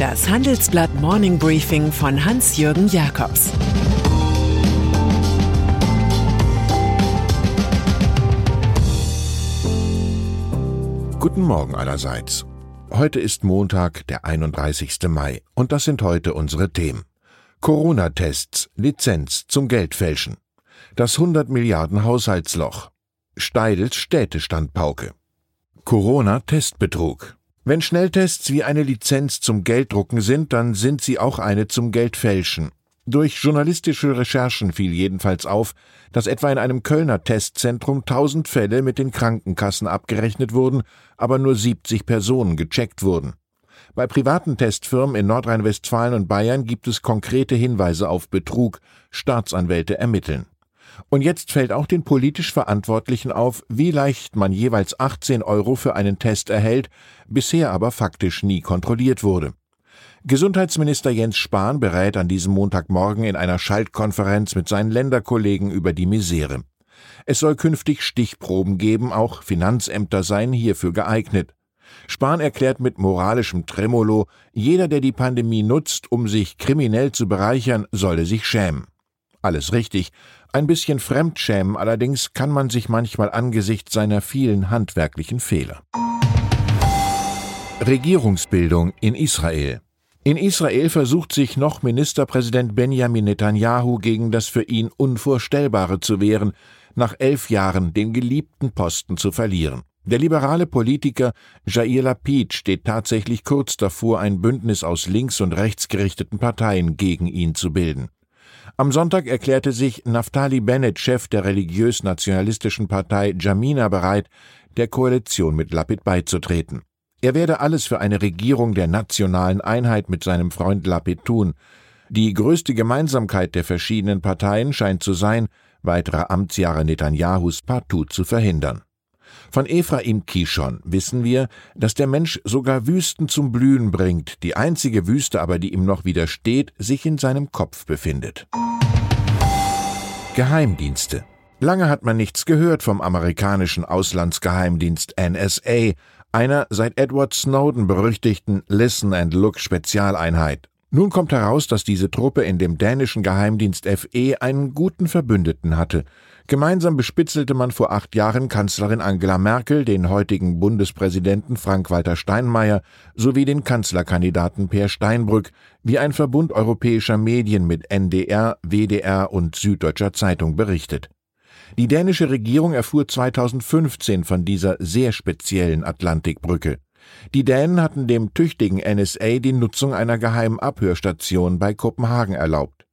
Das Handelsblatt Morning Briefing von Hans-Jürgen Jakobs Guten Morgen allerseits. Heute ist Montag, der 31. Mai, und das sind heute unsere Themen. Corona-Tests, Lizenz zum Geldfälschen. Das 100 Milliarden Haushaltsloch. Steidels Städtestandpauke. Corona-Testbetrug. Wenn Schnelltests wie eine Lizenz zum Gelddrucken sind, dann sind sie auch eine zum Geldfälschen. Durch journalistische Recherchen fiel jedenfalls auf, dass etwa in einem Kölner Testzentrum tausend Fälle mit den Krankenkassen abgerechnet wurden, aber nur 70 Personen gecheckt wurden. Bei privaten Testfirmen in Nordrhein-Westfalen und Bayern gibt es konkrete Hinweise auf Betrug. Staatsanwälte ermitteln. Und jetzt fällt auch den politisch Verantwortlichen auf, wie leicht man jeweils 18 Euro für einen Test erhält, bisher aber faktisch nie kontrolliert wurde. Gesundheitsminister Jens Spahn berät an diesem Montagmorgen in einer Schaltkonferenz mit seinen Länderkollegen über die Misere. Es soll künftig Stichproben geben, auch Finanzämter seien hierfür geeignet. Spahn erklärt mit moralischem Tremolo, jeder, der die Pandemie nutzt, um sich kriminell zu bereichern, solle sich schämen. Alles richtig, ein bisschen Fremdschämen allerdings kann man sich manchmal angesichts seiner vielen handwerklichen Fehler. Regierungsbildung in Israel in Israel versucht sich noch Ministerpräsident Benjamin Netanyahu gegen das für ihn Unvorstellbare zu wehren, nach elf Jahren den geliebten Posten zu verlieren. Der liberale Politiker Jair Lapid steht tatsächlich kurz davor, ein Bündnis aus links- und rechtsgerichteten Parteien gegen ihn zu bilden. Am Sonntag erklärte sich Naftali Bennett, Chef der religiös-nationalistischen Partei Jamina, bereit, der Koalition mit Lapid beizutreten. Er werde alles für eine Regierung der nationalen Einheit mit seinem Freund Lapid tun. Die größte Gemeinsamkeit der verschiedenen Parteien scheint zu sein, weitere Amtsjahre Netanyahus partout zu verhindern. Von Ephraim Kishon wissen wir, dass der Mensch sogar Wüsten zum Blühen bringt, die einzige Wüste aber, die ihm noch widersteht, sich in seinem Kopf befindet. Geheimdienste. Lange hat man nichts gehört vom amerikanischen Auslandsgeheimdienst NSA, einer seit Edward Snowden berüchtigten Listen and Look Spezialeinheit. Nun kommt heraus, dass diese Truppe in dem dänischen Geheimdienst FE einen guten Verbündeten hatte. Gemeinsam bespitzelte man vor acht Jahren Kanzlerin Angela Merkel, den heutigen Bundespräsidenten Frank-Walter Steinmeier sowie den Kanzlerkandidaten Peer Steinbrück, wie ein Verbund europäischer Medien mit NDR, WDR und Süddeutscher Zeitung berichtet. Die dänische Regierung erfuhr 2015 von dieser sehr speziellen Atlantikbrücke. Die Dänen hatten dem tüchtigen NSA die Nutzung einer geheimen Abhörstation bei Kopenhagen erlaubt.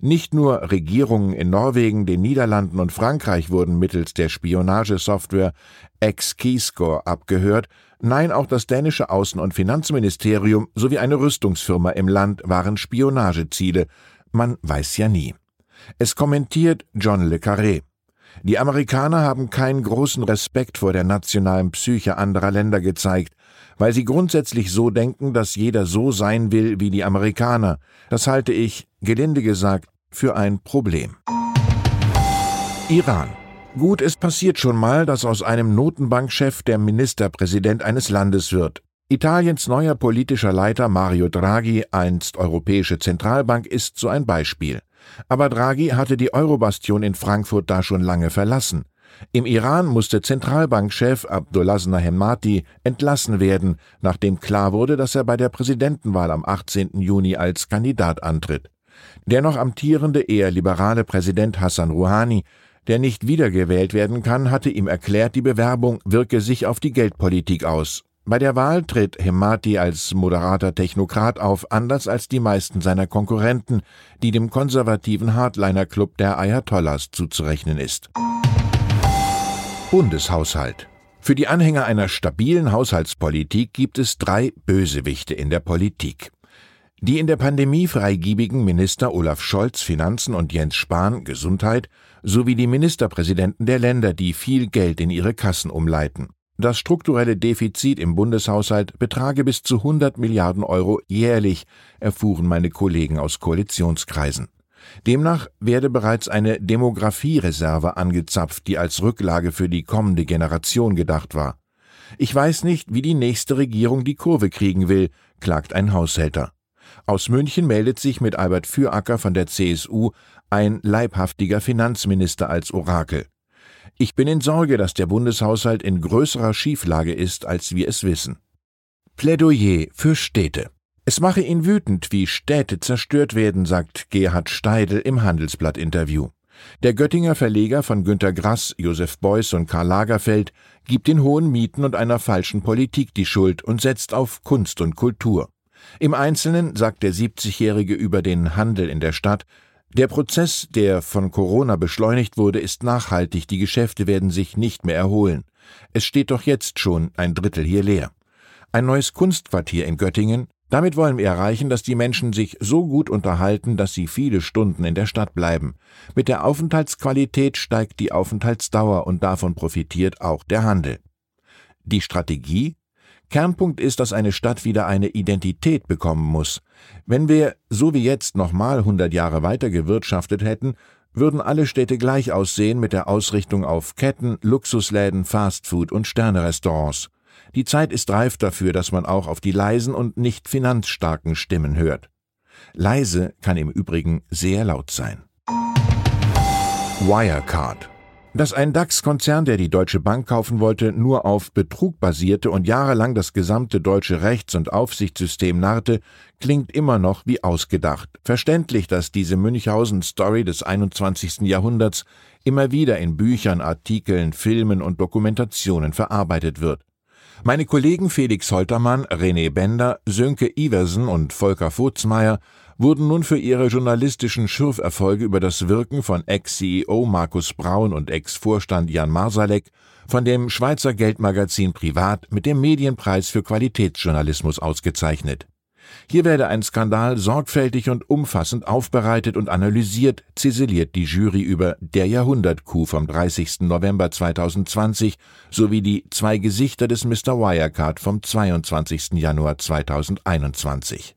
Nicht nur Regierungen in Norwegen, den Niederlanden und Frankreich wurden mittels der Spionagesoftware X-Keyscore abgehört, nein, auch das dänische Außen- und Finanzministerium sowie eine Rüstungsfirma im Land waren Spionageziele. Man weiß ja nie. Es kommentiert John Le Carré. Die Amerikaner haben keinen großen Respekt vor der nationalen Psyche anderer Länder gezeigt, weil sie grundsätzlich so denken, dass jeder so sein will wie die Amerikaner. Das halte ich, gelinde gesagt, für ein Problem. Iran. Gut, es passiert schon mal, dass aus einem Notenbankchef der Ministerpräsident eines Landes wird. Italiens neuer politischer Leiter Mario Draghi, einst Europäische Zentralbank, ist so ein Beispiel. Aber Draghi hatte die Eurobastion in Frankfurt da schon lange verlassen. Im Iran musste Zentralbankchef Abdullah Hemmati entlassen werden, nachdem klar wurde, dass er bei der Präsidentenwahl am 18. Juni als Kandidat antritt. Der noch amtierende eher liberale Präsident Hassan Rouhani, der nicht wiedergewählt werden kann, hatte ihm erklärt, die Bewerbung wirke sich auf die Geldpolitik aus. Bei der Wahl tritt Hemmati als moderater Technokrat auf, anders als die meisten seiner Konkurrenten, die dem konservativen Hardliner-Club der Ayatollahs zuzurechnen ist. Bundeshaushalt Für die Anhänger einer stabilen Haushaltspolitik gibt es drei Bösewichte in der Politik. Die in der Pandemie freigiebigen Minister Olaf Scholz Finanzen und Jens Spahn Gesundheit sowie die Ministerpräsidenten der Länder, die viel Geld in ihre Kassen umleiten. Das strukturelle Defizit im Bundeshaushalt betrage bis zu 100 Milliarden Euro jährlich, erfuhren meine Kollegen aus Koalitionskreisen. Demnach werde bereits eine Demografiereserve angezapft, die als Rücklage für die kommende Generation gedacht war. Ich weiß nicht, wie die nächste Regierung die Kurve kriegen will, klagt ein Haushälter. Aus München meldet sich mit Albert Füracker von der CSU ein leibhaftiger Finanzminister als Orakel. Ich bin in Sorge, dass der Bundeshaushalt in größerer Schieflage ist, als wir es wissen. Plädoyer für Städte. Es mache ihn wütend, wie Städte zerstört werden, sagt Gerhard Steidel im Handelsblatt-Interview. Der Göttinger Verleger von Günter Grass, Josef Beuys und Karl Lagerfeld gibt den hohen Mieten und einer falschen Politik die Schuld und setzt auf Kunst und Kultur. Im Einzelnen sagt der 70-Jährige über den Handel in der Stadt, der Prozess, der von Corona beschleunigt wurde, ist nachhaltig, die Geschäfte werden sich nicht mehr erholen. Es steht doch jetzt schon ein Drittel hier leer. Ein neues Kunstquartier in Göttingen, damit wollen wir erreichen, dass die Menschen sich so gut unterhalten, dass sie viele Stunden in der Stadt bleiben. Mit der Aufenthaltsqualität steigt die Aufenthaltsdauer und davon profitiert auch der Handel. Die Strategie? Kernpunkt ist, dass eine Stadt wieder eine Identität bekommen muss. Wenn wir, so wie jetzt, nochmal 100 Jahre weiter gewirtschaftet hätten, würden alle Städte gleich aussehen mit der Ausrichtung auf Ketten, Luxusläden, Fastfood und Sternerestaurants. Die Zeit ist reif dafür, dass man auch auf die leisen und nicht finanzstarken Stimmen hört. Leise kann im Übrigen sehr laut sein. Wirecard dass ein DAX-Konzern, der die Deutsche Bank kaufen wollte, nur auf Betrug basierte und jahrelang das gesamte deutsche Rechts- und Aufsichtssystem narrte, klingt immer noch wie ausgedacht. Verständlich, dass diese Münchhausen-Story des 21. Jahrhunderts immer wieder in Büchern, Artikeln, Filmen und Dokumentationen verarbeitet wird. Meine Kollegen Felix Holtermann, René Bender, Sönke Iversen und Volker Futzmeier wurden nun für ihre journalistischen Schürferfolge über das Wirken von Ex-CEO Markus Braun und Ex-Vorstand Jan Marsalek von dem Schweizer Geldmagazin Privat mit dem Medienpreis für Qualitätsjournalismus ausgezeichnet. Hier werde ein Skandal sorgfältig und umfassend aufbereitet und analysiert, ziseliert die Jury über Der Jahrhundert-Coup vom 30. November 2020 sowie die Zwei Gesichter des Mr. Wirecard vom 22. Januar 2021.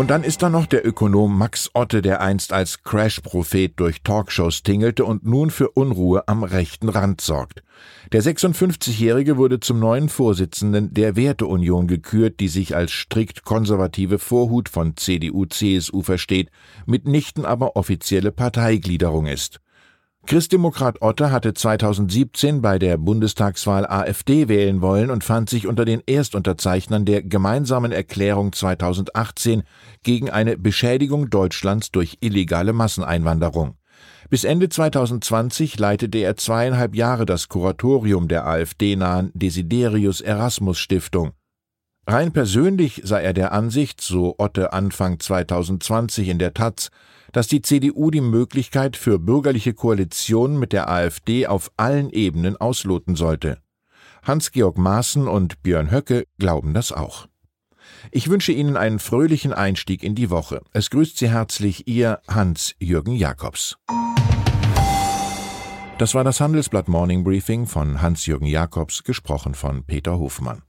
Und dann ist da noch der Ökonom Max Otte, der einst als Crash-Prophet durch Talkshows tingelte und nun für Unruhe am rechten Rand sorgt. Der 56-Jährige wurde zum neuen Vorsitzenden der Werteunion gekürt, die sich als strikt konservative Vorhut von CDU-CSU versteht, mitnichten aber offizielle Parteigliederung ist. Christdemokrat Otte hatte 2017 bei der Bundestagswahl AfD wählen wollen und fand sich unter den Erstunterzeichnern der gemeinsamen Erklärung 2018 gegen eine Beschädigung Deutschlands durch illegale Masseneinwanderung. Bis Ende 2020 leitete er zweieinhalb Jahre das Kuratorium der AfD-nahen Desiderius Erasmus Stiftung. Rein persönlich sei er der Ansicht, so Otte Anfang 2020 in der Taz, dass die CDU die Möglichkeit für bürgerliche Koalitionen mit der AfD auf allen Ebenen ausloten sollte. Hans-Georg Maaßen und Björn Höcke glauben das auch. Ich wünsche Ihnen einen fröhlichen Einstieg in die Woche. Es grüßt Sie herzlich Ihr Hans-Jürgen Jakobs. Das war das Handelsblatt Morning Briefing von Hans-Jürgen Jakobs, gesprochen von Peter Hofmann.